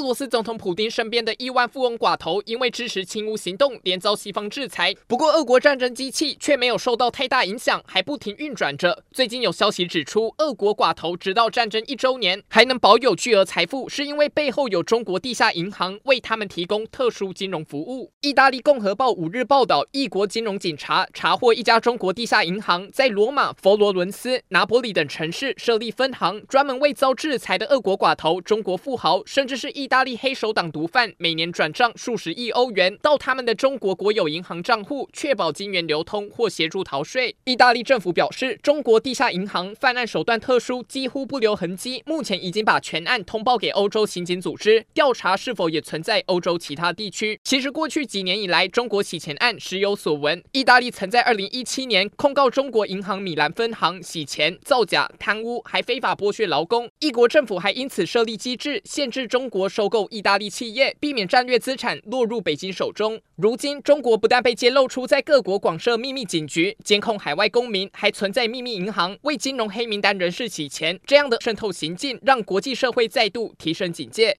俄罗斯总统普丁身边的亿万富翁寡头，因为支持亲乌行动，连遭西方制裁。不过，俄国战争机器却没有受到太大影响，还不停运转着。最近有消息指出，俄国寡头直到战争一周年还能保有巨额财富，是因为背后有中国地下银行为他们提供特殊金融服务。意大利共和报五日报道，异国金融警察查获一家中国地下银行在罗马、佛罗伦斯、拿坡里等城市设立分行，专门为遭制裁的俄国寡头、中国富豪，甚至是。意意大利黑手党毒贩每年转账数十亿欧元到他们的中国国有银行账户，确保金元流通或协助逃税。意大利政府表示，中国地下银行犯案手段特殊，几乎不留痕迹。目前已经把全案通报给欧洲刑警组织，调查是否也存在欧洲其他地区。其实过去几年以来，中国洗钱案时有所闻。意大利曾在二零一七年控告中国银行米兰分行洗钱、造假、贪污，还非法剥削劳工。意国政府还因此设立机制，限制中国。收购意大利企业，避免战略资产落入北京手中。如今，中国不但被揭露出在各国广设秘密警局，监控海外公民，还存在秘密银行，为金融黑名单人士洗钱。这样的渗透行径，让国际社会再度提升警戒。